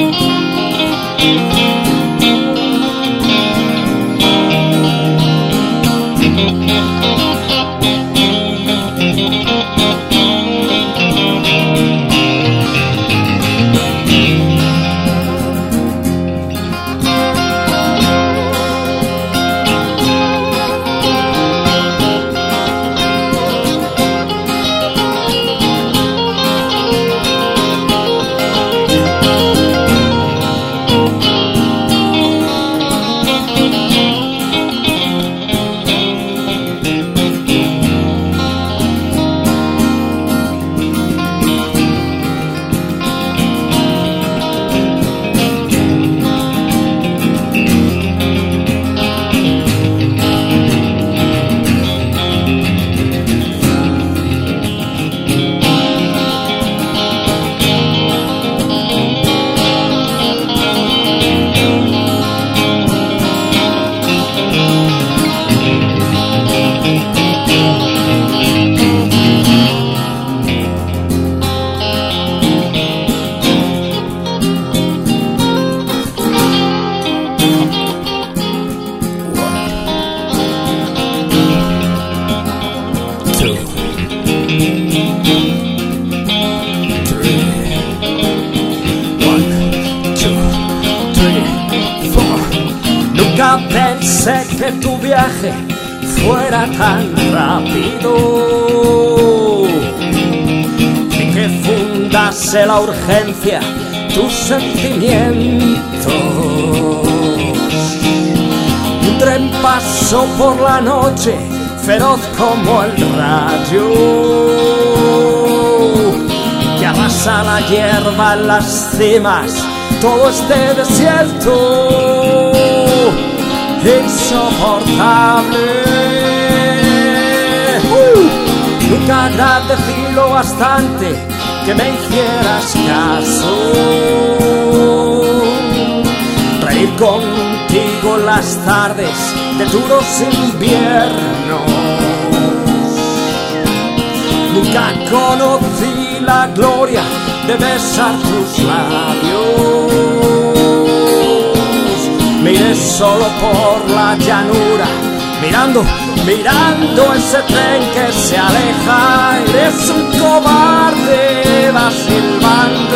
Mm-hmm. Pensé que tu viaje fuera tan rápido y que fundase la urgencia tus sentimientos. Un tren pasó por la noche, feroz como el rayo, que arrasa la hierba en las cimas, todo este desierto insoportable. Uh, nunca agradecí lo bastante que me hicieras caso. Reír contigo las tardes de duros inviernos. Nunca conocí la gloria de besar tus labios Miré solo por la llanura, mirando, mirando ese tren que se aleja. Eres un cobarde, va silbando.